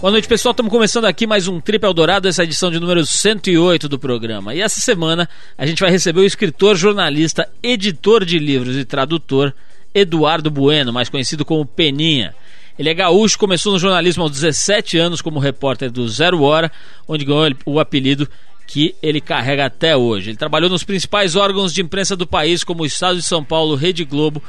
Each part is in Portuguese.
Boa noite, pessoal. Estamos começando aqui mais um Trip Eldorado, essa edição de número 108 do programa. E essa semana a gente vai receber o escritor, jornalista, editor de livros e tradutor Eduardo Bueno, mais conhecido como Peninha. Ele é gaúcho, começou no jornalismo aos 17 anos como repórter do Zero Hora, onde ganhou o apelido que ele carrega até hoje. Ele trabalhou nos principais órgãos de imprensa do país, como o Estado de São Paulo, Rede Globo,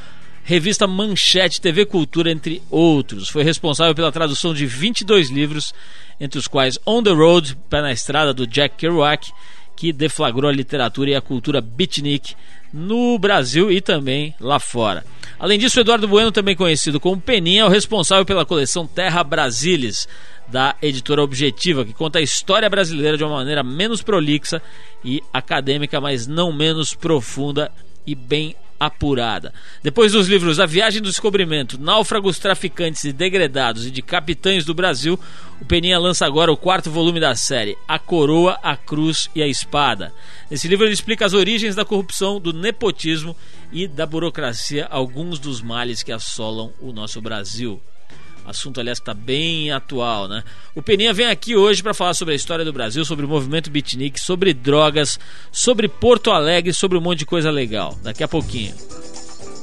revista Manchete, TV Cultura, entre outros. Foi responsável pela tradução de 22 livros, entre os quais On the Road, Pé na Estrada, do Jack Kerouac, que deflagrou a literatura e a cultura beatnik no Brasil e também lá fora. Além disso, Eduardo Bueno, também conhecido como Peninha, é o responsável pela coleção Terra Brasilis, da editora Objetiva, que conta a história brasileira de uma maneira menos prolixa e acadêmica, mas não menos profunda e bem apurada. Depois dos livros A Viagem do Descobrimento, Náufragos, Traficantes e Degredados e de Capitães do Brasil, o Peninha lança agora o quarto volume da série, A Coroa, a Cruz e a Espada. Nesse livro ele explica as origens da corrupção, do nepotismo e da burocracia, alguns dos males que assolam o nosso Brasil. Assunto, aliás, está bem atual, né? O Peninha vem aqui hoje para falar sobre a história do Brasil, sobre o movimento beatnik, sobre drogas, sobre Porto Alegre, sobre um monte de coisa legal. Daqui a pouquinho.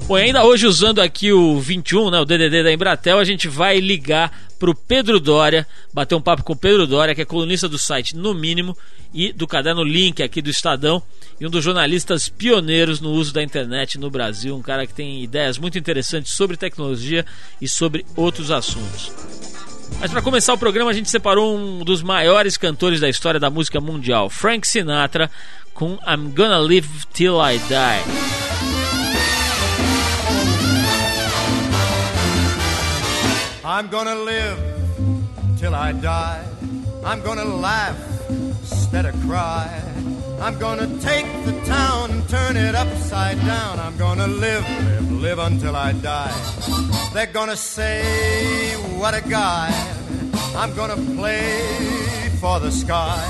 Bom, ainda hoje usando aqui o 21, né, o DDD da Embratel, a gente vai ligar para o Pedro Dória, bater um papo com o Pedro Dória, que é colunista do site No Mínimo e do caderno Link aqui do Estadão e um dos jornalistas pioneiros no uso da internet no Brasil, um cara que tem ideias muito interessantes sobre tecnologia e sobre outros assuntos. Mas para começar o programa, a gente separou um dos maiores cantores da história da música mundial, Frank Sinatra, com I'm Gonna Live Till I Die. I'm gonna live till I die. I'm gonna laugh instead of cry. I'm gonna take the town and turn it upside down. I'm gonna live, live, live until I die. They're gonna say, what a guy. I'm gonna play for the sky.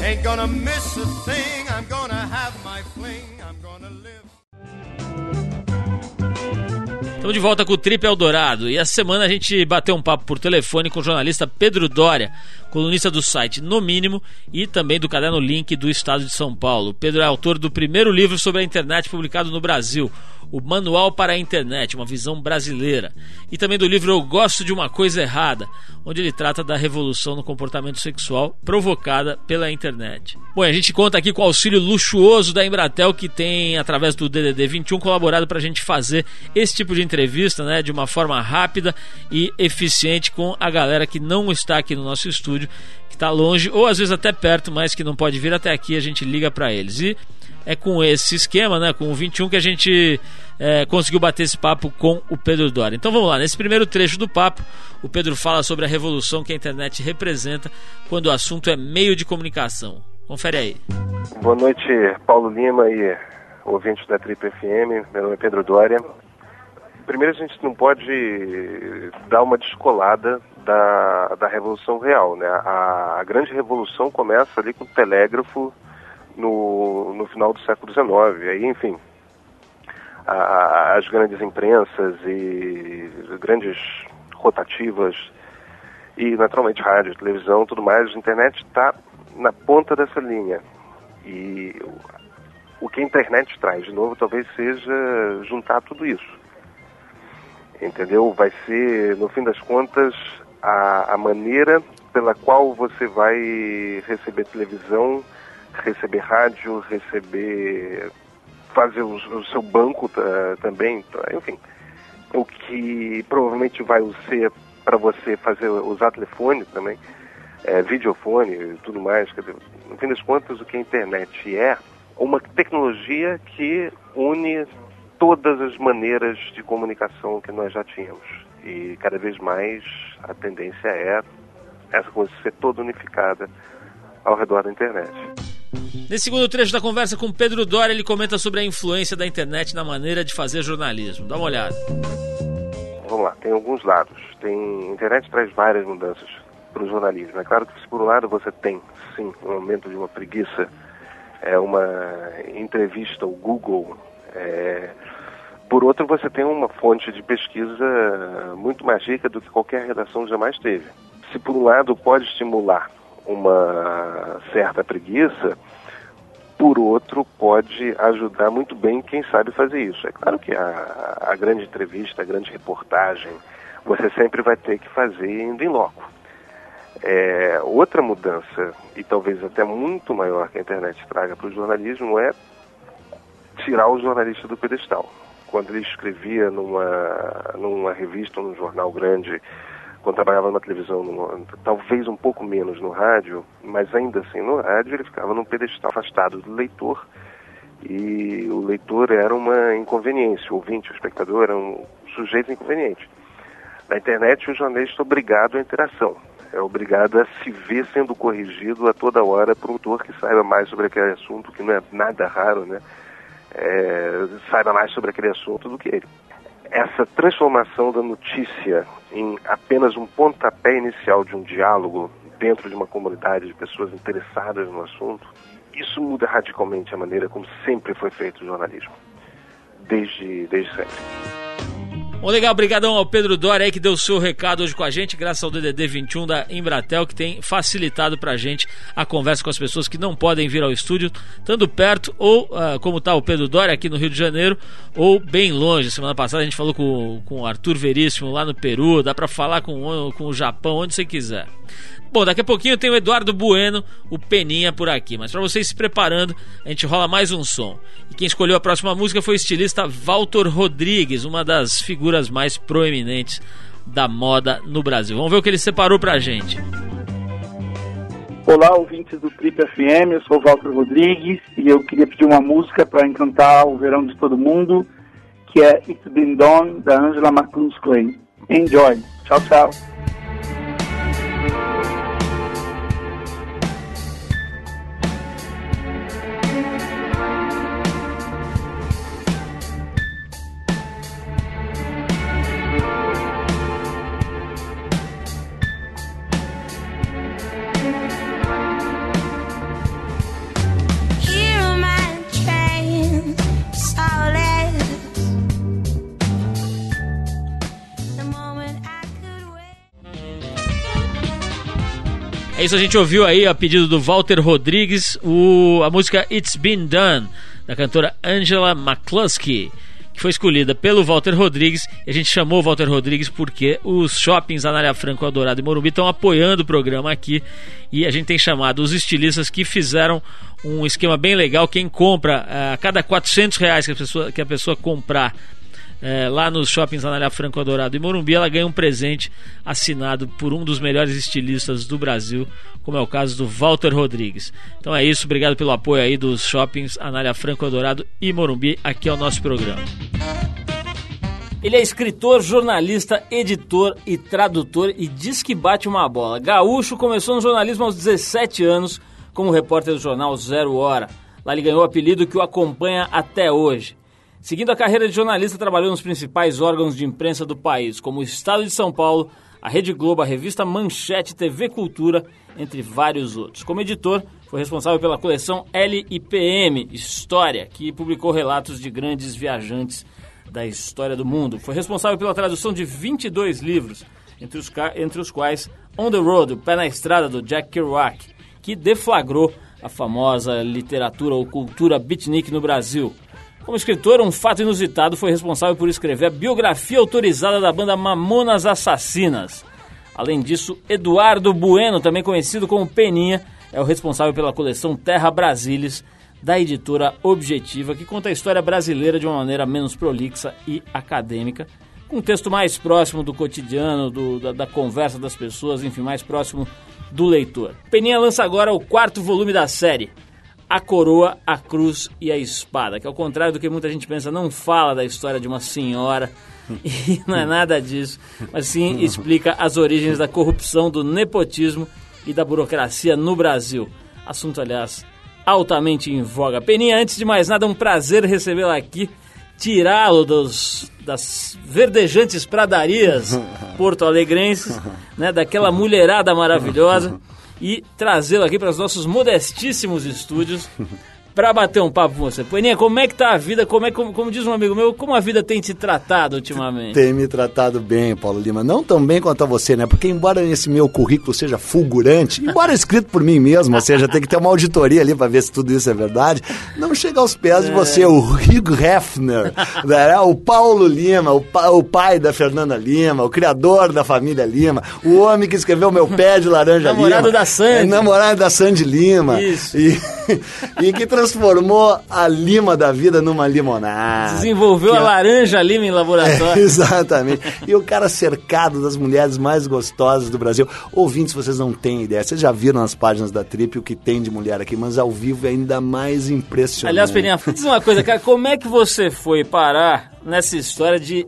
Ain't gonna miss a thing. I'm gonna have my fling. I'm gonna live. Estamos de volta com o Trip Eldorado e essa semana a gente bateu um papo por telefone com o jornalista Pedro Dória, colunista do site No Mínimo e também do caderno Link do Estado de São Paulo. Pedro é autor do primeiro livro sobre a internet publicado no Brasil, o Manual para a Internet, uma visão brasileira. E também do livro Eu Gosto de uma Coisa Errada, onde ele trata da revolução no comportamento sexual provocada pela internet. Bom, a gente conta aqui com o auxílio luxuoso da Embratel, que tem, através do DDD 21, colaborado para a gente fazer esse tipo de entrevista né, de uma forma rápida e eficiente com a galera que não está aqui no nosso estúdio, que está longe ou às vezes até perto, mas que não pode vir até aqui, a gente liga para eles. E é com esse esquema, né, com o 21, que a gente é, conseguiu bater esse papo com o Pedro Dória. Então vamos lá, nesse primeiro trecho do papo, o Pedro fala sobre a revolução que a internet representa quando o assunto é meio de comunicação. Confere aí. Boa noite, Paulo Lima e ouvintes da Trip FM. Meu nome é Pedro Dória. Primeiro, a gente não pode dar uma descolada da, da Revolução Real. Né? A, a grande revolução começa ali com o telégrafo no, no final do século XIX. Aí, enfim, a, as grandes imprensas e grandes rotativas e, naturalmente, rádio, televisão, tudo mais, a internet está na ponta dessa linha. E o que a internet traz, de novo, talvez seja juntar tudo isso. Entendeu? Vai ser, no fim das contas, a, a maneira pela qual você vai receber televisão, receber rádio, receber fazer o, o seu banco também, enfim, o que provavelmente vai ser para você fazer usar telefone também, é, videofone e tudo mais, quer dizer, no fim das contas o que a internet é uma tecnologia que une todas as maneiras de comunicação que nós já tínhamos e cada vez mais a tendência é essa coisa ser toda unificada ao redor da internet. Nesse segundo trecho da conversa com Pedro Dória, ele comenta sobre a influência da internet na maneira de fazer jornalismo. Dá uma olhada. Vamos lá, tem alguns lados. Tem, a internet traz várias mudanças para o jornalismo. É claro que se por um lado você tem, sim, um aumento de uma preguiça, é uma entrevista ao Google, é, por outro você tem uma fonte de pesquisa muito mais rica do que qualquer redação jamais teve. se por um lado pode estimular uma certa preguiça, por outro pode ajudar muito bem quem sabe fazer isso. É claro que a, a grande entrevista, a grande reportagem, você sempre vai ter que fazer indo em loco. É, outra mudança, e talvez até muito maior que a internet traga para o jornalismo, é tirar o jornalista do pedestal. Quando ele escrevia numa, numa revista ou num jornal grande, quando trabalhava numa televisão, numa, talvez um pouco menos no rádio, mas ainda assim no rádio ele ficava num pedestal afastado do leitor e o leitor era uma inconveniência, o ouvinte, o espectador era um sujeito inconveniente. Na internet o jornalista é obrigado à interação, é obrigado a se ver sendo corrigido a toda hora por um autor que saiba mais sobre aquele assunto, que não é nada raro, né? É, saiba mais sobre aquele assunto do que ele. Essa transformação da notícia em apenas um pontapé inicial de um diálogo dentro de uma comunidade de pessoas interessadas no assunto, isso muda radicalmente a maneira como sempre foi feito o jornalismo, desde, desde sempre. Bom, legal, obrigadão ao Pedro Dória aí que deu o seu recado hoje com a gente, graças ao DDD 21 da Embratel, que tem facilitado pra gente a conversa com as pessoas que não podem vir ao estúdio, tanto perto ou, uh, como tá o Pedro Dória aqui no Rio de Janeiro, ou bem longe. Semana passada a gente falou com, com o Arthur Veríssimo lá no Peru, dá pra falar com, com o Japão, onde você quiser. Bom, daqui a pouquinho tem o Eduardo Bueno, o Peninha por aqui. Mas para vocês se preparando, a gente rola mais um som. E quem escolheu a próxima música foi o estilista Walter Rodrigues, uma das figuras mais proeminentes da moda no Brasil. Vamos ver o que ele separou pra gente. Olá, ouvintes do Trip FM, eu sou o Walter Rodrigues e eu queria pedir uma música para encantar o verão de todo mundo, que é It's Been Done, da Angela McCluskey. Clay. Enjoy. Tchau, tchau. É isso, a gente ouviu aí a pedido do Walter Rodrigues o, a música It's Been Done, da cantora Angela McCluskey, que foi escolhida pelo Walter Rodrigues. A gente chamou o Walter Rodrigues porque os shoppings Anália Franco, Eldorado e Morumbi estão apoiando o programa aqui. E a gente tem chamado os estilistas que fizeram um esquema bem legal. Quem compra, eh, a cada 400 reais que a pessoa, que a pessoa comprar é, lá nos shoppings Anália Franco Adorado e Morumbi, ela ganha um presente assinado por um dos melhores estilistas do Brasil, como é o caso do Walter Rodrigues. Então é isso, obrigado pelo apoio aí dos shoppings Anália Franco Adorado e Morumbi aqui ao nosso programa. Ele é escritor, jornalista, editor e tradutor e diz que bate uma bola. Gaúcho começou no jornalismo aos 17 anos como repórter do jornal Zero Hora. Lá ele ganhou o apelido que o acompanha até hoje. Seguindo a carreira de jornalista, trabalhou nos principais órgãos de imprensa do país, como o Estado de São Paulo, a Rede Globo, a revista Manchete, TV Cultura, entre vários outros. Como editor, foi responsável pela coleção LIPM História, que publicou relatos de grandes viajantes da história do mundo. Foi responsável pela tradução de 22 livros, entre os, entre os quais On the Road, o Pé na Estrada, do Jack Kerouac, que deflagrou a famosa literatura ou cultura beatnik no Brasil. Como escritor, um fato inusitado foi responsável por escrever a biografia autorizada da banda Mamonas Assassinas. Além disso, Eduardo Bueno, também conhecido como Peninha, é o responsável pela coleção Terra Brasilis, da editora Objetiva, que conta a história brasileira de uma maneira menos prolixa e acadêmica, com um texto mais próximo do cotidiano, do, da, da conversa das pessoas, enfim, mais próximo do leitor. Peninha lança agora o quarto volume da série, a coroa, a cruz e a espada, que ao contrário do que muita gente pensa, não fala da história de uma senhora e não é nada disso, mas sim explica as origens da corrupção, do nepotismo e da burocracia no Brasil. Assunto, aliás, altamente em voga. Peninha, antes de mais nada, é um prazer recebê-la aqui, tirá-lo dos das verdejantes pradarias porto-alegrenses, né, daquela mulherada maravilhosa e trazê-lo aqui para os nossos modestíssimos estúdios pra bater um papo com você. Poeninha, como é que tá a vida? Como é como, como diz um amigo meu, como a vida tem te tratado ultimamente? Tem me tratado bem, Paulo Lima. Não tão bem quanto a você, né? Porque embora esse meu currículo seja fulgurante, embora escrito por mim mesmo, ou seja, tem que ter uma auditoria ali para ver se tudo isso é verdade, não chega aos pés é. de você, o Hugh Hefner, né? o Paulo Lima, o, pa, o pai da Fernanda Lima, o criador da família Lima, o homem que escreveu Meu Pé de Laranja namorado Lima. Da Sandy. É, namorado da Sandy Lima. Isso. E, e que transformou a lima da vida numa limonada. Desenvolveu que, a laranja lima em laboratório. É, exatamente. E o cara cercado das mulheres mais gostosas do Brasil. Ouvintes, vocês não têm ideia. Vocês já viram nas páginas da Trip o que tem de mulher aqui, mas ao vivo é ainda mais impressionante. Aliás, Peninha, diz uma coisa, cara. Como é que você foi parar nessa história de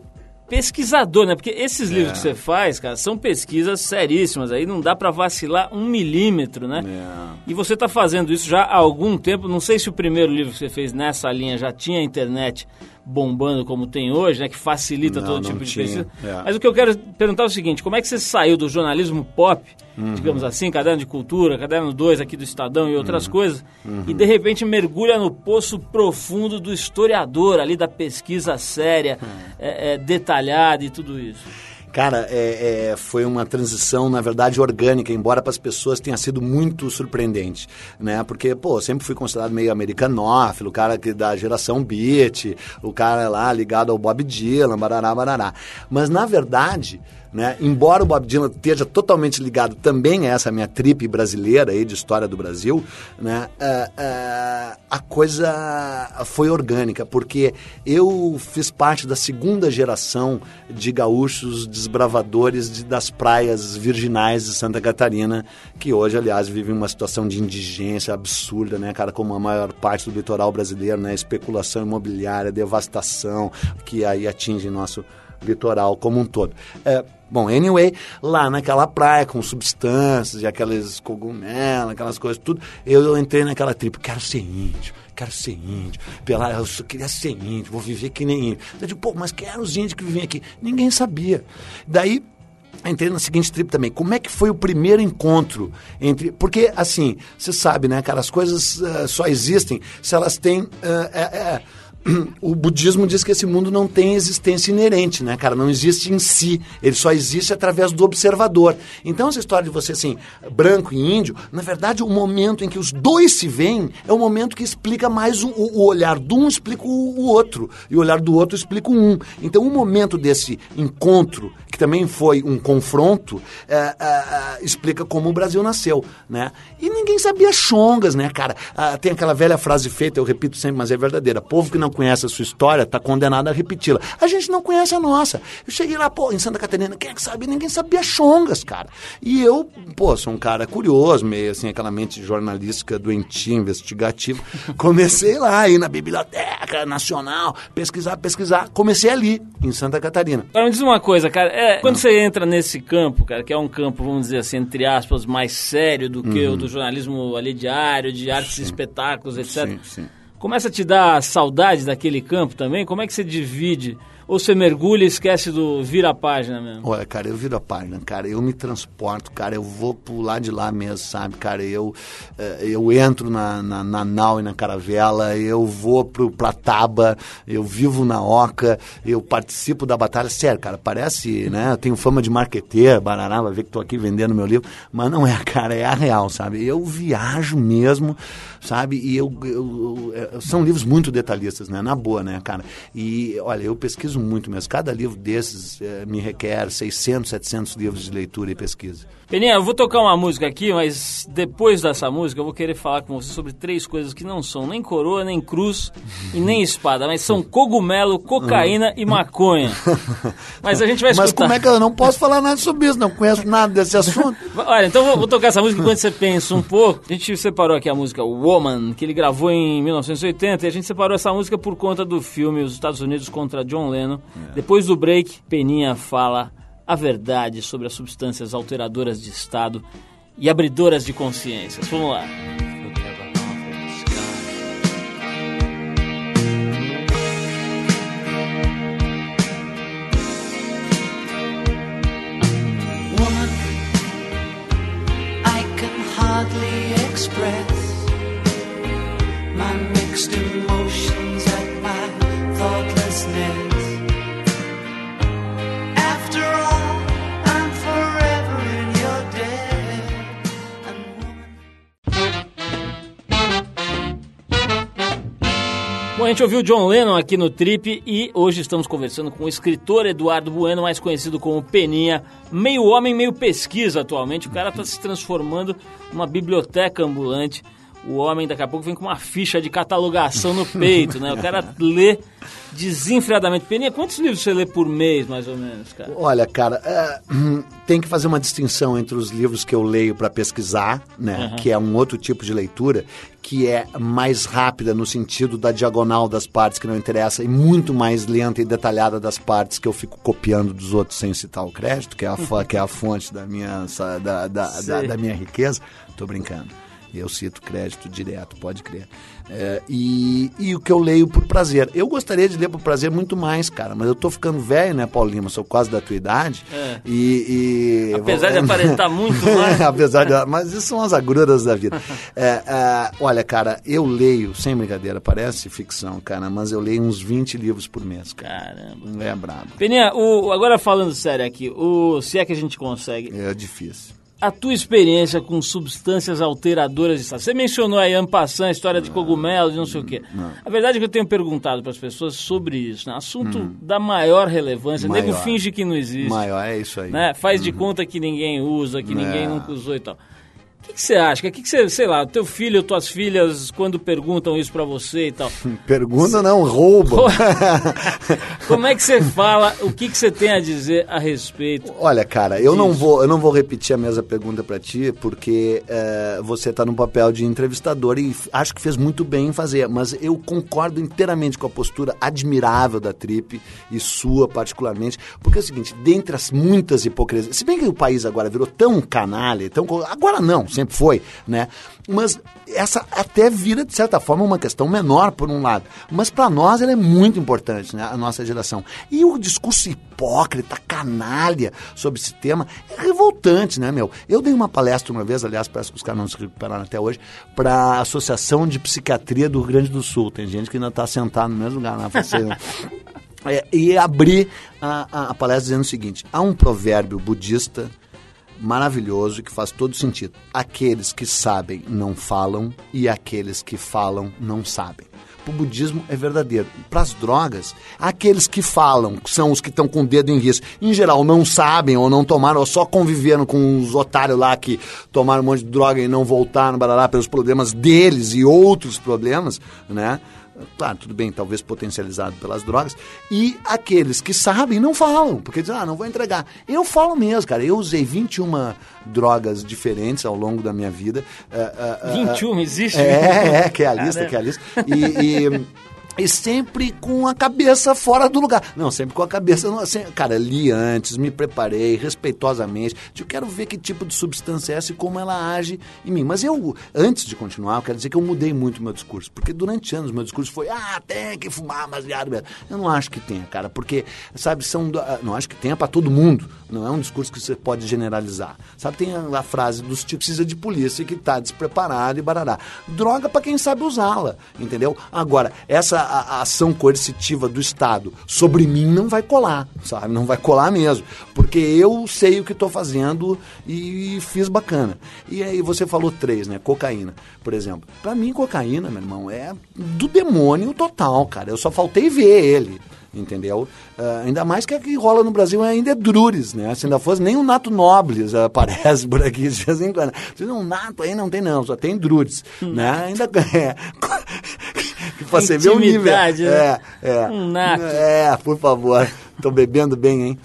pesquisador, né? Porque esses livros é. que você faz, cara, são pesquisas seríssimas. Aí não dá para vacilar um milímetro, né? É. E você está fazendo isso já há algum tempo. Não sei se o primeiro livro que você fez nessa linha já tinha internet bombando como tem hoje, né? Que facilita não, todo tipo de pesquisa. É. Mas o que eu quero perguntar é o seguinte: como é que você saiu do jornalismo pop, uhum. digamos assim, caderno de cultura, caderno 2 aqui do Estadão e outras uhum. coisas, uhum. e de repente mergulha no poço profundo do historiador, ali da pesquisa séria, uhum. é, é, detalhada e tudo isso? Cara, é, é, foi uma transição, na verdade, orgânica, embora para as pessoas tenha sido muito surpreendente, né? Porque, pô, sempre fui considerado meio americanófilo, o cara que da geração beat, o cara lá ligado ao Bob Dylan, barará, barará. Mas, na verdade, né? Embora o Bob Dylan esteja totalmente ligado também a essa minha trip brasileira aí de história do Brasil, né? Uh, uh, a coisa foi orgânica, porque eu fiz parte da segunda geração de gaúchos desbravadores de, das praias virginais de Santa Catarina, que hoje, aliás, vivem uma situação de indigência absurda, né, cara, como a maior parte do litoral brasileiro, né, especulação imobiliária, devastação, que aí atinge nosso litoral como um todo. É, bom, anyway, lá naquela praia com substâncias e aqueles cogumelos, aquelas coisas, tudo, eu, eu entrei naquela tribo, quero ser índio, quero ser índio, pela, eu queria ser índio, vou viver que nem índio. Eu digo, pô, mas quem eram os índios que vivem aqui? Ninguém sabia. Daí entrei na seguinte trip também. Como é que foi o primeiro encontro entre. Porque, assim, você sabe, né, cara, as coisas uh, só existem se elas têm. Uh, o budismo diz que esse mundo não tem existência inerente, né, cara? Não existe em si. Ele só existe através do observador. Então, essa história de você, assim, branco e índio, na verdade, o momento em que os dois se veem é o momento que explica mais o, o olhar de um explica o, o, outro. E o olhar do outro explica o um. Então, o momento desse encontro, que também foi um confronto, é, é, é, explica como o Brasil nasceu, né? E ninguém sabia chongas, né, cara? Ah, tem aquela velha frase feita, eu repito sempre, mas é verdadeira. Povo que não conhece a sua história está condenado a repeti-la. A gente não conhece a nossa. Eu cheguei lá, pô, em Santa Catarina, quem é que sabe? Ninguém sabia chongas, cara. E eu, pô, sou um cara curioso, meio assim, aquela mente jornalística doentia, investigativa. Comecei lá, aí na Biblioteca Nacional, pesquisar, pesquisar. Comecei ali, em Santa Catarina. Agora me diz uma coisa, cara. É, quando você entra nesse campo, cara, que é um campo, vamos dizer assim, entre aspas, mais sério do que uhum. o do jornalismo ali diário, de artes sim. e espetáculos, etc. Sim, sim. Começa a te dar saudade daquele campo também? Como é que você divide ou você mergulha e esquece do vira a página mesmo? Olha, cara, eu viro a página, cara. Eu me transporto, cara. Eu vou pular de lá mesmo, sabe, cara? Eu, eh, eu entro na, na, na nau e na caravela, eu vou pro, pra Taba, eu vivo na Oca, eu participo da batalha. Sério, cara, parece, né? Eu tenho fama de marqueteiro, barará, vai ver que tô aqui vendendo meu livro. Mas não é, cara, é a real, sabe? Eu viajo mesmo, sabe? E eu, eu, eu eh, são livros muito detalhistas, né? Na boa, né, cara? E, olha, eu pesquiso muito mesmo. Cada livro desses é, me requer 600, 700 livros de leitura e pesquisa. Peninha, eu vou tocar uma música aqui, mas depois dessa música eu vou querer falar com você sobre três coisas que não são nem coroa, nem cruz e nem espada, mas são cogumelo, cocaína e maconha. Mas a gente vai escutar. Mas como é que eu não posso falar nada sobre isso? Não conheço nada desse assunto. Olha, então vou, vou tocar essa música enquanto você pensa um pouco. A gente separou aqui a música Woman, que ele gravou em 1980, e a gente separou essa música por conta do filme Os Estados Unidos contra John Lennon. É. Depois do break, Peninha fala a verdade sobre as substâncias alteradoras de estado e abridoras de consciências. Vamos lá. Express gente ouviu John Lennon aqui no Trip e hoje estamos conversando com o escritor Eduardo Bueno, mais conhecido como Peninha, meio homem, meio pesquisa atualmente. O cara está se transformando numa biblioteca ambulante. O homem daqui a pouco vem com uma ficha de catalogação no peito, né? O cara lê desenfreadamente. Peninha, quantos livros você lê por mês, mais ou menos, cara? Olha, cara, é, tem que fazer uma distinção entre os livros que eu leio para pesquisar, né? Uhum. Que é um outro tipo de leitura, que é mais rápida no sentido da diagonal das partes que não interessa e muito mais lenta e detalhada das partes que eu fico copiando dos outros sem citar o crédito, que é a, que é a fonte da minha, da, da, da, da minha riqueza. Tô brincando. Eu cito crédito direto, pode crer. É, e, e o que eu leio por prazer. Eu gostaria de ler por prazer muito mais, cara, mas eu tô ficando velho, né, Paulo Lima? Sou quase da tua idade. É. E, e, Apesar de aparentar muito mais. Apesar de. Mas isso são as agruras da vida. É, é, olha, cara, eu leio, sem brincadeira, parece ficção, cara, mas eu leio uns 20 livros por mês, cara. Caramba. É brabo. Peninha, o, agora falando sério aqui, o, se é que a gente consegue. É difícil a tua experiência com substâncias alteradoras de estado. Você mencionou aí Ampassan, a história de cogumelos e não sei o quê. Não. A verdade é que eu tenho perguntado para as pessoas sobre isso, né? Assunto hum. da maior relevância. Maior. Nego finge que não existe. Maior, é isso aí. Né? Faz uhum. de conta que ninguém usa, que é. ninguém nunca usou e tal. O que, você acha? O que, você, sei lá, teu filho ou tuas filhas, quando perguntam isso para você e tal? Pergunta não, rouba. Como é que você fala? O que, que você tem a dizer a respeito? Olha, cara, eu não vou, eu não vou repetir a mesma pergunta para ti, porque é, você tá no papel de entrevistador e acho que fez muito bem em fazer, mas eu concordo inteiramente com a postura admirável da Trip e sua particularmente, porque é o seguinte, dentre as muitas hipocrisias, se bem que o país agora virou tão canalha, tão agora não, sempre foi, né? Mas essa até vira, de certa forma, uma questão menor, por um lado. Mas para nós ela é muito importante, né? A nossa geração. E o discurso hipócrita, canalha sobre esse tema é revoltante, né, meu? Eu dei uma palestra uma vez, aliás, parece que os caras não se recuperaram até hoje, para a Associação de Psiquiatria do Rio Grande do Sul. Tem gente que ainda está sentado no mesmo lugar na né? é, E abri a, a, a palestra dizendo o seguinte: há um provérbio budista maravilhoso que faz todo sentido. Aqueles que sabem não falam e aqueles que falam não sabem. O budismo é verdadeiro. Para as drogas, aqueles que falam são os que estão com o dedo em risco. Em geral, não sabem ou não tomaram, ou só conviveram com os otários lá que tomaram um monte de droga e não voltaram barará, pelos problemas deles e outros problemas, né? Claro, tudo bem, talvez potencializado pelas drogas, e aqueles que sabem não falam, porque dizem, ah, não vou entregar. Eu falo mesmo, cara, eu usei 21 drogas diferentes ao longo da minha vida. Uh, uh, 21 existe? É, é, que é a lista, que é a lista. E, e e sempre com a cabeça fora do lugar. Não, sempre com a cabeça. Não, cara, li antes, me preparei respeitosamente. Eu quero ver que tipo de substância é essa e como ela age em mim. Mas eu, antes de continuar, eu quero dizer que eu mudei muito o meu discurso. Porque durante anos meu discurso foi: ah, tem que fumar baseado. Eu não acho que tenha, cara. Porque, sabe, são. Ah, não acho que tenha para todo mundo. Não é um discurso que você pode generalizar. Sabe, tem a, a frase dos tipos precisa de polícia que está despreparado e barará. Droga para quem sabe usá-la, entendeu? Agora, essa a, a, ação coercitiva do Estado sobre mim não vai colar, sabe? Não vai colar mesmo. Porque eu sei o que estou fazendo e fiz bacana. E aí você falou três, né? Cocaína, por exemplo. Para mim, cocaína, meu irmão, é do demônio total, cara. Eu só faltei ver ele entendeu? Uh, ainda mais que a que rola no Brasil ainda é Drures, né? Se ainda fosse nem o Nato Nobles aparece por aqui de vez em quando. Se não, Nato aí não tem não, só tem Drures, hum. né? Ainda é, que você ver o nível. Né? É, é. Um nato. É, por favor. Tô bebendo bem, hein?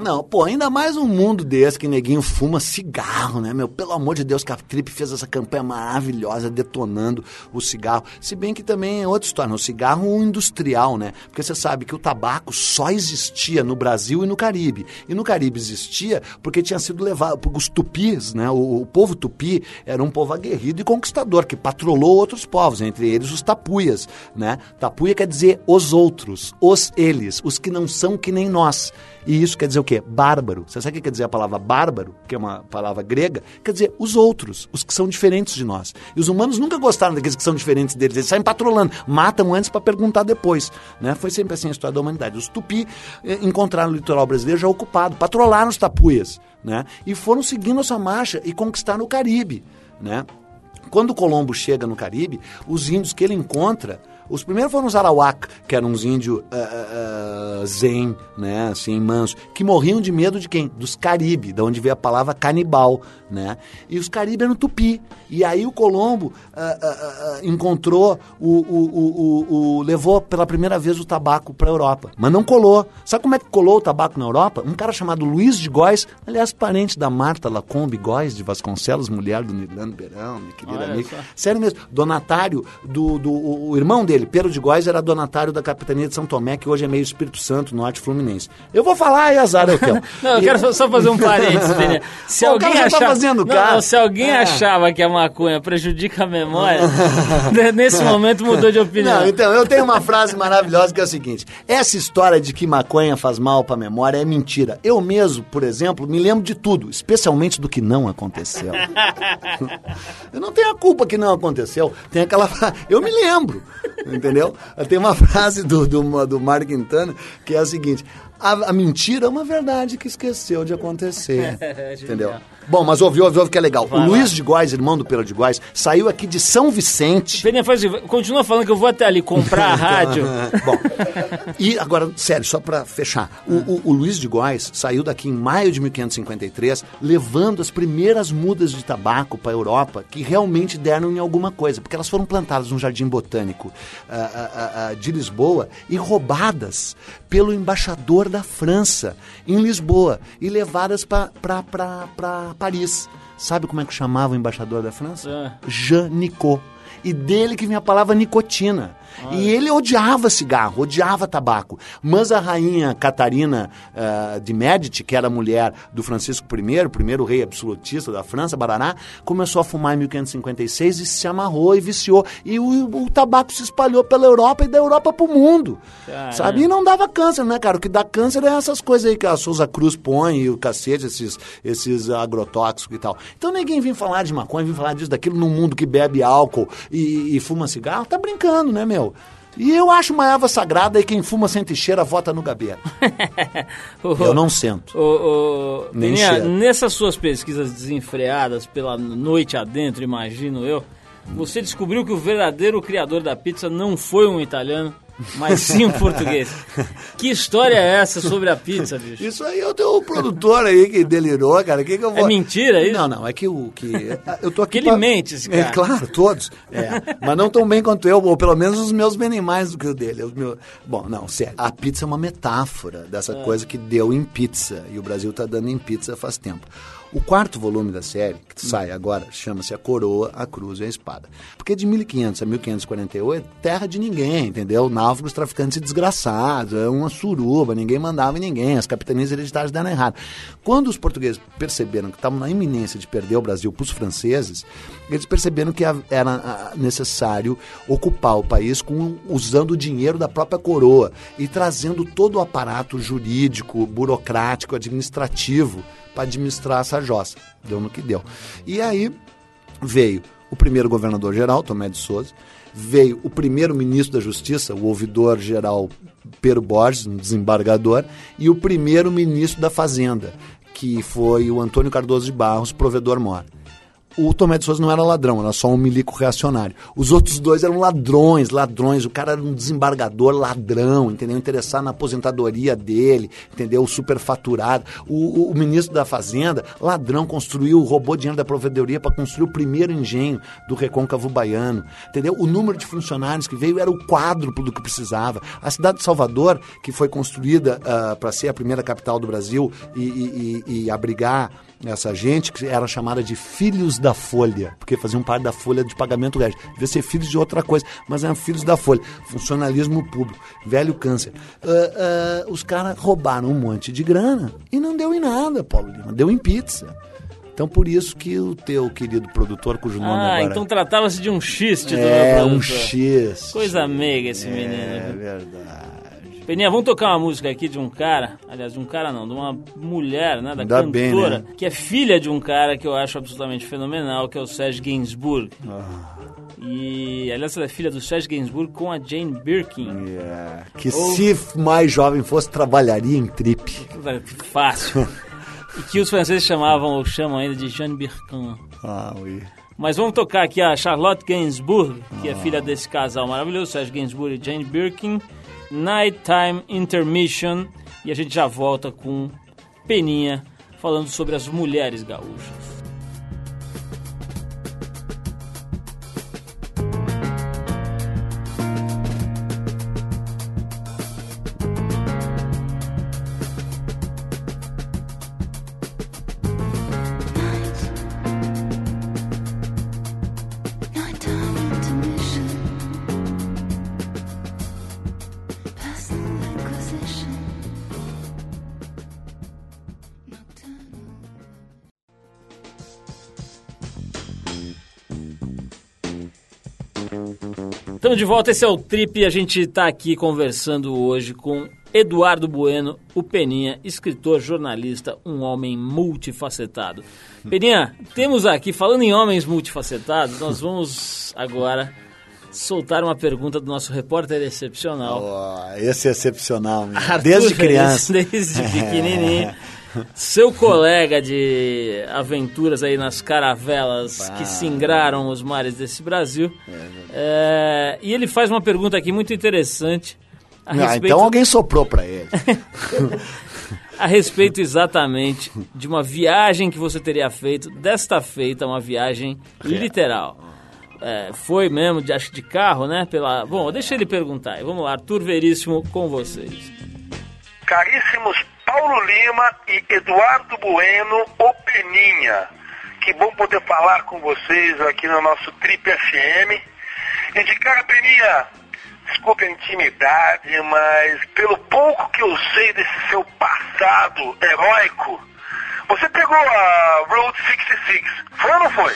Não, pô, ainda mais um mundo desse que neguinho fuma cigarro, né, meu? Pelo amor de Deus, que a Trip fez essa campanha maravilhosa detonando o cigarro. Se bem que também é outra história, né? o cigarro industrial, né? Porque você sabe que o tabaco só existia no Brasil e no Caribe. E no Caribe existia porque tinha sido levado por os tupis, né? O, o povo tupi era um povo aguerrido e conquistador que patrolou outros povos, entre eles os tapuias, né? Tapuia quer dizer os outros, os eles, os que não são que nem nós. E isso quer dizer o quê? Bárbaro. Você sabe o que quer dizer a palavra bárbaro, que é uma palavra grega? Quer dizer os outros, os que são diferentes de nós. E os humanos nunca gostaram daqueles que são diferentes deles. Eles saem patrolando, matam antes para perguntar depois. Né? Foi sempre assim a história da humanidade. Os tupi eh, encontraram o litoral brasileiro já ocupado, patrolaram os tapuias. Né? E foram seguindo essa marcha e conquistaram o Caribe. Né? Quando Colombo chega no Caribe, os índios que ele encontra Os primeiros foram os Arawak, que eram uns índios ah, ah, ah, zen, né, assim, mansos, que morriam de medo de quem? Dos Caribe, da onde veio a palavra canibal, né? E os Caribe eram tupi. E aí o Colombo ah, encontrou, o, o, o, levou pela primeira vez o tabaco para a Europa, mas não colou. Sabe como é que colou o tabaco na Europa? Um cara chamado Luiz de Góes, aliás, parente da Marta Lacombe Góes de Vasconcelos, mulher do Nirlando Beirão, minha querida Olha amiga. só. Sério mesmo, donatário do, do o, o irmão dele, Pedro de Góes, era donatário da capitania de São Tomé, que hoje é meio Espírito Santo, norte fluminense. Eu vou falar e azar é o teu. Não, eu E- quero só- fazer um parênteses, Peninha. Se Pô, o alguém cara já tá achava, fazendo, não, cara. não, se alguém É. achava que a maconha prejudica a memória, nesse momento mudou de opinião. Não, então, eu tenho uma frase maravilhosa que é o seguinte: essa história de que maconha faz mal pra memória é mentira. Eu mesmo, por exemplo, me lembro de tudo, especialmente do que não aconteceu. eu não tenho a culpa que não aconteceu. Tem aquela Eu me lembro, entendeu? Tem uma frase do, do, do Mark Quintana que é a seguinte. A, a mentira é uma verdade que esqueceu de acontecer. entendeu? Bom, mas ouve, ouve, ouve que é legal. Vai o lá. Luiz de Góes, irmão do Pedro de Góes, saiu aqui de São Vicente. Peninha, faz assim, continua falando que eu vou até ali comprar a rádio. Bom, e agora, sério, só pra fechar. O, o- o Luiz de Góes saiu daqui em maio de 1553, levando as primeiras mudas de tabaco para a Europa, que realmente deram em alguma coisa, porque elas foram plantadas num jardim botânico ah, ah, ah, de Lisboa e roubadas pelo embaixador da França em Lisboa e levadas para Paris. Sabe como é que chamava o embaixador da França? Ah. Jean Nicot. E dele que vinha a palavra nicotina. E ele odiava cigarro, odiava tabaco. Mas a rainha Catarina ah, de Médici, que era mulher do Francisco I, primeiro rei absolutista da França, Barará, começou a fumar em 1556 e se amarrou e viciou. E o, o tabaco se espalhou pela Europa e da Europa para o mundo. Caramba. Sabe? E não dava câncer, né, cara? O que dá câncer é essas coisas aí que a Souza Cruz põe e o cacete, esses, esses agrotóxicos e tal. Então ninguém vem falar de maconha, vem falar disso, daquilo num mundo que bebe álcool e, e fuma cigarro. Tá brincando, né, meu? E eu acho uma erva sagrada e quem fuma sente cheira, vota no gabeta. Eu não sento. Ô, ô, Nem Peninha, cheiro. nessas suas pesquisas desenfreadas pela noite adentro, imagino eu, você descobriu que o verdadeiro criador da pizza não foi um italiano, mas sim português. Que história é essa sobre a pizza, bicho? Isso aí eu tenho um produtor aí que delirou, cara. Que que eu vou... É mentira isso? Não, não, é que o que eu tô aqui Que ele mente, esse cara. É claro, todos. É, mas não tão bem quanto eu, ou pelo menos os meus bem mais do que o dele. Os meus... Bom, não, sério. A pizza é uma metáfora dessa É. coisa que deu em pizza e o Brasil tá dando em pizza faz tempo. O quarto volume da série, que sai agora, chama-se A Coroa, a Cruz e a Espada. Porque de 1500 a 1548, terra de ninguém, entendeu? Náufragos, traficantes e desgraçados, é uma suruba, ninguém mandava em ninguém, as capitanias hereditárias deram errado. Quando os portugueses perceberam que estavam na iminência de perder o Brasil para os franceses, eles perceberam que era ah, necessário ocupar o país com, usando o dinheiro da própria coroa e trazendo todo o aparato jurídico, burocrático, administrativo para administrar essa jossa. Deu no que deu. E aí veio o primeiro governador-geral, Tomé de Souza, veio o primeiro ministro da Justiça, o ouvidor-geral Pero Borges, um desembargador, e o primeiro ministro da Fazenda, que foi o Antônio Cardoso de Barros, provedor-mor. O Tomé de Souza não era ladrão, era só um milico reacionário. Os outros dois eram ladrões, ladrões. O cara era um desembargador ladrão, entendeu? Interessado na aposentadoria dele, entendeu? Superfaturado. O, o, o ministro da Fazenda, ladrão, construiu, roubou dinheiro da provedoria para construir o primeiro engenho do recôncavo baiano, entendeu? O número de funcionários que veio era o quádruplo do que precisava. A cidade de Salvador, que foi construída para ser a primeira capital do Brasil e, e- e- e abrigar essa gente que era chamada de filhos da folha, porque faziam parte da folha de pagamento reais. Devia ser filhos de outra coisa, mas eram filhos da folha. Funcionalismo público, velho câncer. Ah, ah, os caras roubaram um monte de grana e não deu em nada, Paulo Lima, deu em pizza. Então por isso que o teu querido produtor, cujo nome Ah, agora então tratava-se de um xiste é um produtor. X. Coisa meiga esse É menino. verdade. Peninha, vamos tocar uma música aqui de um cara, aliás, de um cara não, de uma mulher, né, da Ainda cantora, bem, né? que é filha de um cara que eu acho absolutamente fenomenal, que é o Serge Gainsbourg. Ah. E, aliás, ela é filha do Serge Gainsbourg com a Jane Birkin. É, que se mais jovem fosse, trabalharia em trip. Fácil. e que os franceses chamavam, ou chamam ainda de Jeanne Birkin. Ah, ui. Mas vamos tocar aqui a Charlotte Gainsbourg, que é filha desse casal maravilhoso, Serge Gainsbourg e Jane Birkin. Nighttime Intermission. E a gente já volta com Peninha falando sobre as mulheres gaúchas. De volta, esse é o Trip e a gente está aqui conversando hoje com Eduardo Bueno, o Peninha, escritor, jornalista, um homem multifacetado. Peninha, temos aqui, falando em homens multifacetados, nós vamos agora soltar uma pergunta do nosso repórter excepcional. Ó, esse é excepcional. Arthur desde criança. Desde pequenininho. Seu colega de aventuras aí nas caravelas que singraram os mares desse Brasil. É, e ele faz uma pergunta aqui muito interessante a Ah, respeito, então alguém soprou pra ele. a respeito exatamente de uma viagem que você teria feito, desta feita, uma viagem literal. É, foi mesmo, de, acho que de carro, né? Pela... Bom, deixa ele perguntar. Vamos lá, Arthur Veríssimo com vocês. Caríssimos Paulo Lima e Eduardo Bueno, o Peninha. Que bom poder falar com vocês aqui no nosso Trip FM. E de cara, Peninha, desculpe a intimidade, mas pelo pouco que eu sei desse seu passado heróico, você pegou a Road 66, foi ou não foi?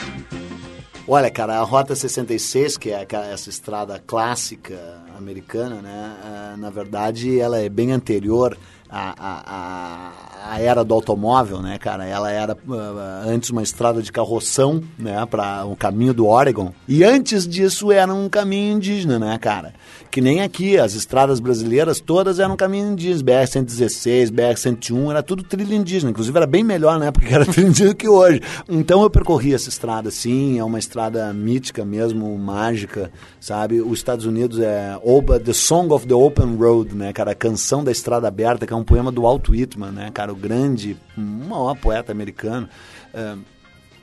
Olha, cara, a Rota 66, que é essa estrada clássica americana, né? ah, na verdade, ela é bem anterior à, à- à era do automóvel, né, cara? Ela era ah, antes uma estrada de carroção, né, para o caminho do Oregon. E antes disso era um caminho indígena, né, cara? Que nem aqui, as estradas brasileiras todas eram caminho indígena. BR-116, BR-101, era tudo trilha indígena. Inclusive era bem melhor, né? Porque era trilha indígena que hoje. Então eu percorri essa estrada, sim. É uma estrada mítica mesmo, mágica, sabe? Os Estados Unidos é The Song of the Open Road, né, cara? A canção da estrada aberta, que é um poema do Walt Whitman, né, cara? O grande, maior poeta americano. É,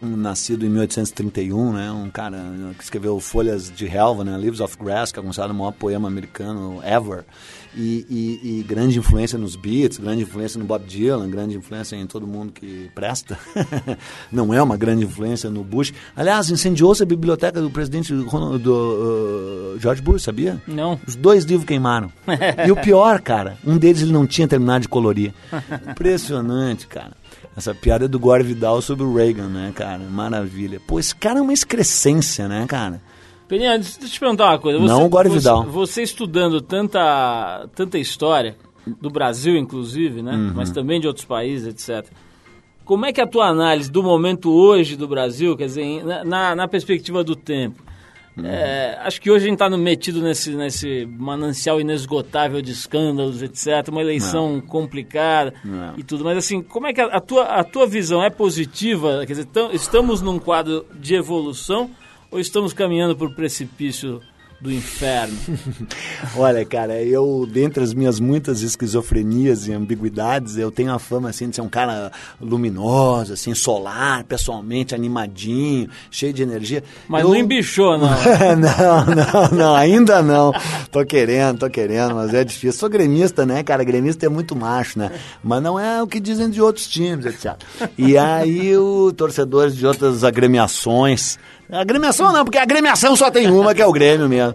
um nascido em 1831, né? Um cara que escreveu Folhas de Relva, né? Leaves of Grass, que é considerado o maior poema americano ever. E, e- e grande influência nos Beats, grande influência no Bob Dylan, grande influência em todo mundo que presta. Não é uma grande influência no Bush. Aliás, incendiou-se a biblioteca do presidente Ronald- do, uh, George Bush, sabia? Não. Os dois livros queimaram. e o pior, cara, um deles ele não tinha terminado de colorir. Impressionante, cara. Essa piada é do Gore Vidal sobre o Reagan, né, cara? Maravilha. Pô, esse cara é uma excrescência, né, cara? Peninha, deixa eu te perguntar uma coisa. Não o Gore você, Vidal. Você estudando tanta, tanta história, do Brasil inclusive, né? Uhum. Mas também de outros países, etc. Como é que é a tua análise do momento hoje do Brasil, quer dizer, na, na perspectiva do tempo? Uhum. É, acho que hoje a gente está metido nesse, nesse manancial inesgotável de escândalos, etc. Uma eleição complicada Não. e tudo. Mas assim, como é que a, a tua, a tua visão é positiva? Quer dizer, tam- estamos num quadro de evolução ou estamos caminhando o precipício do inferno? Olha, cara, eu, dentre as minhas muitas esquizofrenias e ambiguidades, eu tenho a fama, assim, de ser um cara luminoso, assim, solar, pessoalmente, animadinho, cheio de energia. Mas Eu- não embichou, não. não, não, não, ainda não. Tô querendo, tô querendo, mas é difícil. Sou gremista, né, cara? Gremista é muito macho, né? Mas não é o que dizem de outros times, etc. E aí, os torcedores de outras agremiações. Agremiação não, porque a agremiação só tem uma, que é o Grêmio mesmo.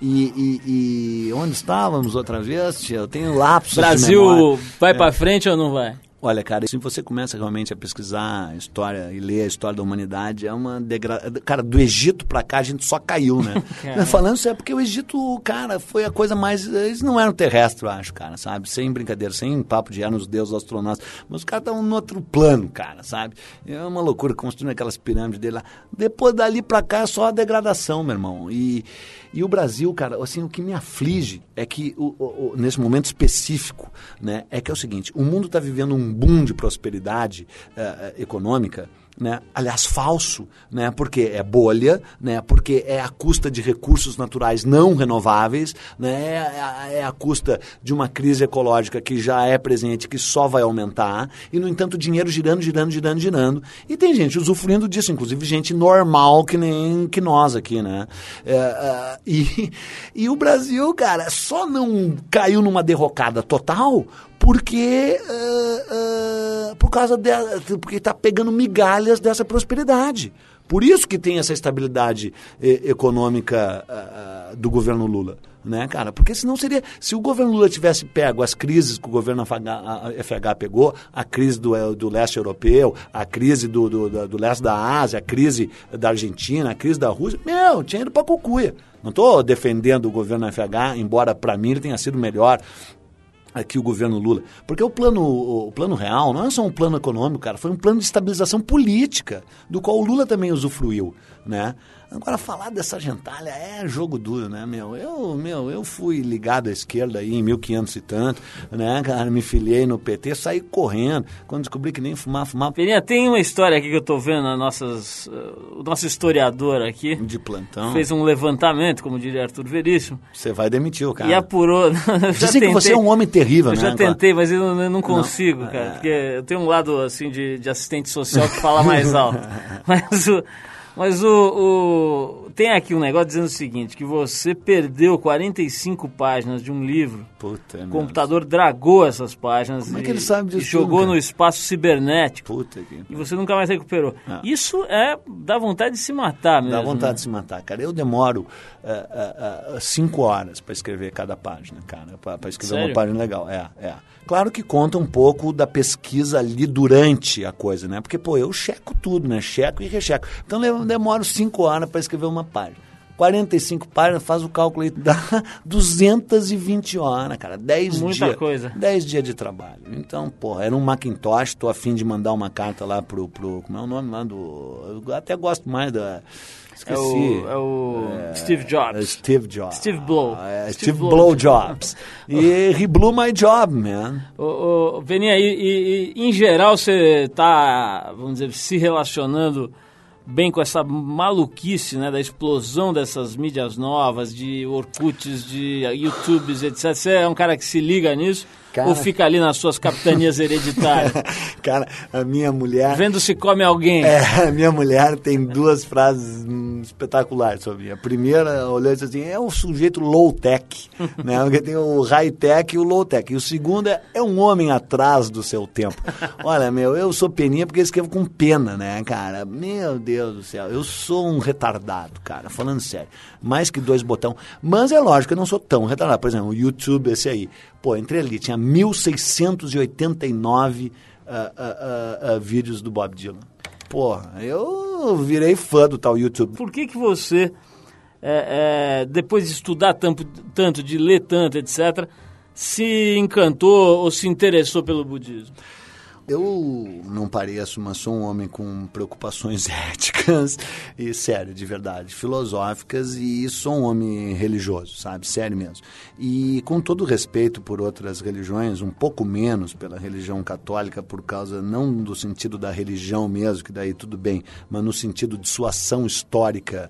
E, e- e onde estávamos outra vez? tia? Eu tenho memória. Brasil vai para frente ou não vai? Olha, cara, se você começa realmente a pesquisar a história e ler a história da humanidade, é uma degradação. Cara, do Egito pra cá a gente só caiu, né? Falando isso é porque o Egito, cara, foi a coisa mais. Eles não eram terrestres, eu acho, cara, sabe? Sem brincadeira, sem papo de eram os deuses astronautas. Mas os caras estavam no outro plano, cara, sabe? É uma loucura construindo aquelas pirâmides dele lá. Depois dali pra cá é só a degradação, meu irmão. E, e o Brasil, cara, assim, o que me aflige é que, o, o- o- nesse momento específico, né, é que é o seguinte: o mundo está vivendo um boom de prosperidade eh, econômica né? Aliás, falso, né? Porque é bolha, né? Porque é a custa de recursos naturais não renováveis, né? É a, é a custa de uma crise ecológica que já é presente, que só vai aumentar, e no entanto dinheiro girando, girando, girando, girando. E tem gente usufruindo disso, inclusive gente normal que nem que nós aqui, né? É, é, e, e o Brasil, cara, só não caiu numa derrocada total porque uh, uh, por causa de, porque está pegando migalhas dessa prosperidade. Por isso que tem essa estabilidade eh, econômica uh, do governo Lula. Né, cara? Porque senão seria. Se o governo Lula tivesse pego as crises que o governo FH, pegou, a crise do, eh, do leste europeu, a crise do, do, do, do leste da Ásia, a crise da Argentina, a crise da Rússia, meu, tinha ido para cucuia. Não estou defendendo o governo FH, embora para mim ele tenha sido melhor aqui o governo Lula. Porque o plano, o plano real não é só um plano econômico, cara, foi um plano de estabilização política, do qual o Lula também usufruiu, né? Agora, falar dessa gentalha é jogo duro, né, meu? Eu, meu, eu fui ligado à esquerda aí em 1500 e tanto, né, cara? Me filiei no PT, saí correndo. Quando descobri que nem fumar, fumar. Peninha, tem uma história aqui que eu tô vendo, a nossas, uh, o nosso historiador aqui De plantão. fez um levantamento, como diria Arthur Veríssimo, Você vai demitir o cara. e apurou. Eu Dizem que você é um homem terrível, Eu né? já tentei, mas eu não, eu não consigo, Não, cara. é. Porque eu tenho um lado, assim, de, de assistente social que fala mais alto. mas o... Mas o, o- Tem aqui um negócio dizendo o seguinte, que você perdeu 45 páginas de um livro, Puta, o meu. computador dragou essas páginas Como é e, que ele sabe e disso jogou tudo, cara? no espaço cibernético. Puta que... E você nunca mais recuperou. Ah. Isso é... dá vontade de se matar mesmo. Dá vontade né? de se matar, cara. Eu demoro eh, eh, eh, cinco horas para escrever cada página, cara. Para escrever Sério? uma página legal. É, é. Claro que conta um pouco da pesquisa ali durante a coisa, né? Porque, pô, eu checo tudo, né? Checo e recheco. Então eu demoro cinco horas para escrever uma página. 45 páginas, faz o cálculo aí, dá 220 horas, cara. 10 Muita dias. coisa. 10 dias de trabalho. Então, porra, era um Macintosh, tô afim de mandar uma carta lá pro, pro como é o nome lá do... Eu até gosto mais da... É Esqueci. o, é o Steve É Jobs. Steve Jobs. Steve Blow. É, Steve Steve, Blow. Blow Jobs. e he blew my job, man. Ô, ô, Beninha, e, e- e, em geral você está, vamos dizer, se relacionando bem com essa maluquice, né, da explosão dessas mídias novas, de Orkuts, de YouTubes, etc. Você é um cara que se liga nisso? Cara. Ou fica ali nas suas capitanias hereditárias, Cara, a minha mulher... vendo se come alguém? É, a minha mulher tem duas frases hum, espetaculares sobre mim. A primeira, olhando assim, é um sujeito low-tech, né? Porque tem o high-tech e o low-tech. E o segundo é, é um homem atrás do seu tempo. Olha, meu, eu sou peninha porque escrevo com pena, né, cara? Meu Deus do céu, eu sou um retardado, cara, falando sério. Mais que dois botão. Mas é lógico, eu não sou tão retardado. Por exemplo, o YouTube, esse aí. Pô, entrei ali, tinha 1689 ah, ah, ah, ah, vídeos do Bob Dylan. Porra, eu virei fã do tal YouTube. Por que que você, é, é, depois de estudar tanto, tanto, de ler tanto, etc., se encantou ou se interessou pelo budismo? Eu não pareço, mas sou um homem com preocupações éticas e, sério, de verdade, filosóficas e sou um homem religioso, sabe? Sério mesmo. E com todo respeito por outras religiões, um pouco menos pela religião católica, por causa, não do sentido da religião mesmo, que daí tudo bem, mas no sentido de sua ação histórica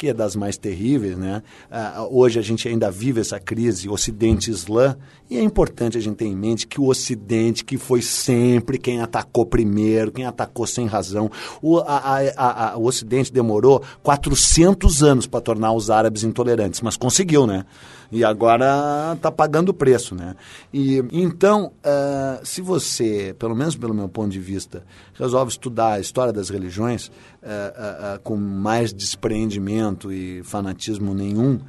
que é das mais terríveis, né? Ah, hoje a gente ainda vive essa crise Ocidente-Islã e é importante a gente ter em mente que o Ocidente, que foi sempre quem atacou primeiro, quem atacou sem razão, o, a- a- a- o Ocidente demorou 400 anos para tornar os árabes intolerantes, mas conseguiu, né? E agora está pagando o preço, né? E então, ah, se você, pelo menos pelo meu ponto de vista, resolve estudar a história das religiões ah, ah, com mais despreendimento e fanatismo nenhum,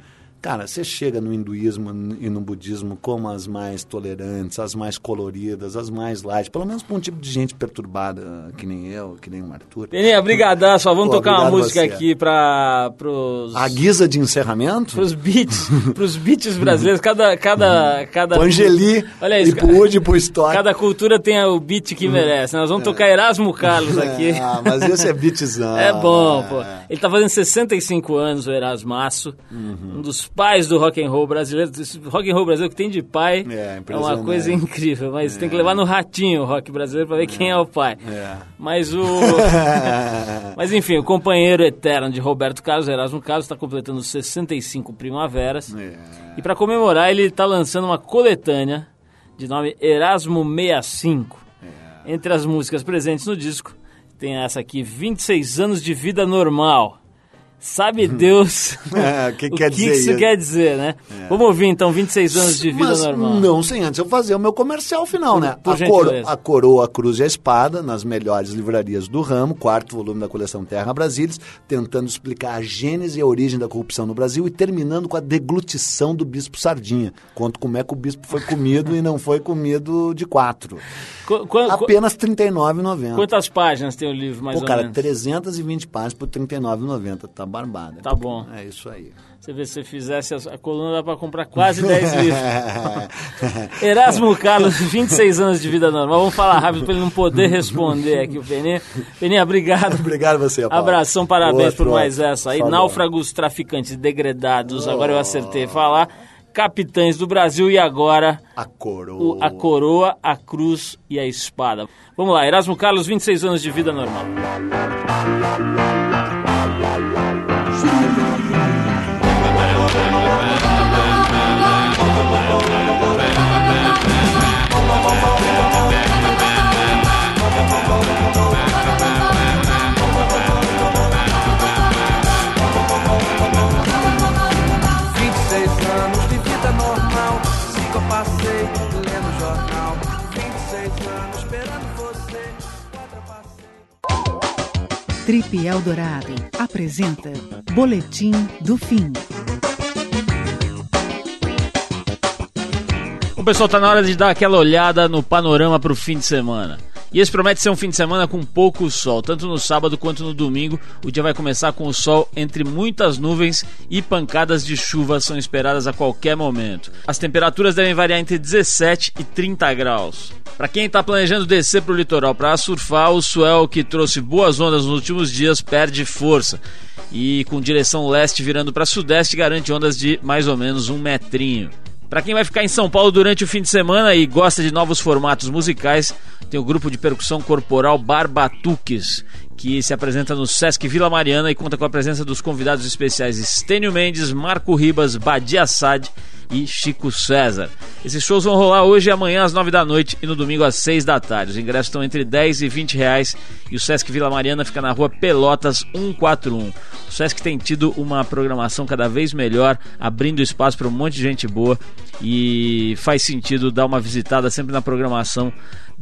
cara, você chega no hinduísmo e no budismo como as mais tolerantes, as mais coloridas, as mais light, pelo menos para um tipo de gente perturbada que nem eu, que nem o Arthur. Peninha, brigadaço. Ó, Vamos Pô, tocar uma música você. aqui para pros A guisa de encerramento? pros beats, pros beats brasileiros. Cada cada cada Pro Angeli Olha e isso. pro Woody e pro Stock. Cada cultura tem o beat que merece. Nós vamos tocar Erasmo Carlos aqui. Ah, mas esse é beatzão. É bom, pô. Ele tá fazendo 65 anos, o Erasmaço. Uhum. Um dos pais do rock and roll brasileiro. Esse rock and roll brasileiro que tem de pai É, é, uma coisa incrível, mas tem que levar no ratinho o rock brasileiro pra ver quem é o pai. É. Mas o. Mas enfim, o companheiro eterno de Roberto Carlos, Erasmo Carlos, está completando 65 primaveras. É. E para comemorar, ele está lançando uma coletânea de nome Erasmo 65. É. Entre as músicas presentes no disco, tem essa aqui, 26 anos de vida normal. Sabe Deus É, o que quer que dizer isso isso? quer dizer, né? Vamos ouvir então 26 anos de vida Mas normal. Não sem antes eu fazer o meu comercial final, né? por a, gentileza. a Coroa, a Cruz e a Espada, nas melhores livrarias do ramo, quarto volume da coleção Terra Brasilis, tentando explicar a gênese e a origem da corrupção no Brasil e terminando com a deglutição do Bispo Sardinha. Conto como é que o Bispo foi comido e não foi comido de quatro. Qu- qu- qu- Apenas R$ 39,90. Quantas páginas tem o livro, mais Pô, ou cara, menos? 320 páginas por R$ 39,90. Tá barbada. Tá bom. É isso aí. Você vê, se você fizesse a, a coluna, dá pra comprar quase 10 livros. Erasmo Carlos, 26 anos de vida normal. Vamos falar rápido pra ele não poder responder aqui o Peninha. Peninha, obrigado. Obrigado você, Paulo. Abração, parabéns Outro, por mais essa aí. Falou. Náufragos, traficantes, degredados. Agora eu acertei falar. Capitães do Brasil e agora A coroa. o- a coroa, a cruz e a espada. Vamos lá, Erasmo Carlos, 26 anos de vida normal. Trip Eldorado apresenta Boletim do Fim. O pessoal tá na hora de dar aquela olhada no panorama pro fim de semana. E esse promete ser um fim de semana com pouco sol, tanto no sábado quanto no domingo. O dia vai começar com o sol entre muitas nuvens e pancadas de chuva são esperadas a qualquer momento. As temperaturas devem variar entre 17 e 30 graus. Para quem está planejando descer pro litoral para surfar, o swell que trouxe boas ondas nos últimos dias perde força. E com direção leste virando para sudeste garante ondas de mais ou menos um metrinho. Para quem vai ficar em São Paulo durante o fim de semana e gosta de novos formatos musicais, tem o grupo de percussão corporal Barbatuques, que se apresenta no Sesc Vila Mariana e conta com a presença dos convidados especiais Estênio Mendes, Marco Ribas, Badia Assad e Chico César. Esses shows vão rolar hoje e amanhã às 9 da noite e no domingo às 6 da tarde. Os ingressos estão entre 10 e 20 reais e o Sesc Vila Mariana fica na rua Pelotas 141. O Sesc tem tido uma programação cada vez melhor, abrindo espaço para um monte de gente boa e faz sentido dar uma visitada sempre na programação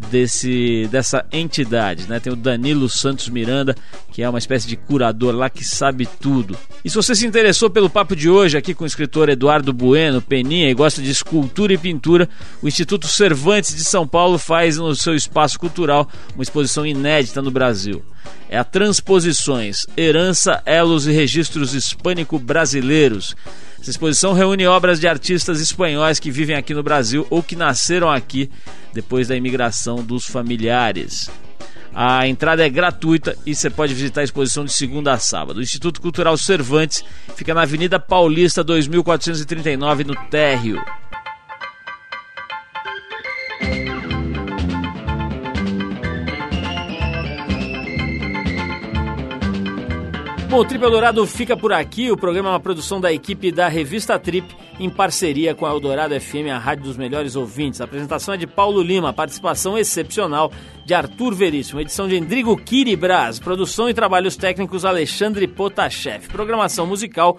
desse dessa entidade, né? Tem o Danilo Santos Miranda, que é uma espécie de curador lá que sabe tudo. E se você se interessou pelo papo de hoje aqui com o escritor Eduardo Bueno, Peninha, e gosta de escultura e pintura, o Instituto Cervantes de São Paulo faz no seu espaço cultural uma exposição inédita no Brasil. É a Transposições, Herança, Elos e Registros Hispânico-Brasileiros. Essa exposição reúne obras de artistas espanhóis que vivem aqui no Brasil ou que nasceram aqui depois da imigração dos familiares. A entrada é gratuita e você pode visitar a exposição de segunda a sábado. O Instituto Cultural Cervantes fica na Avenida Paulista 2439, no Térreo. Bom, o Trip Eldorado fica por aqui. O programa é uma produção da equipe da Revista Trip, em parceria com a Eldorado FM, a rádio dos melhores ouvintes. A apresentação é de Paulo Lima, participação excepcional de Arthur Veríssimo, edição de Endrigo Kiribras, produção e trabalhos técnicos Alexandre Potashev, programação musical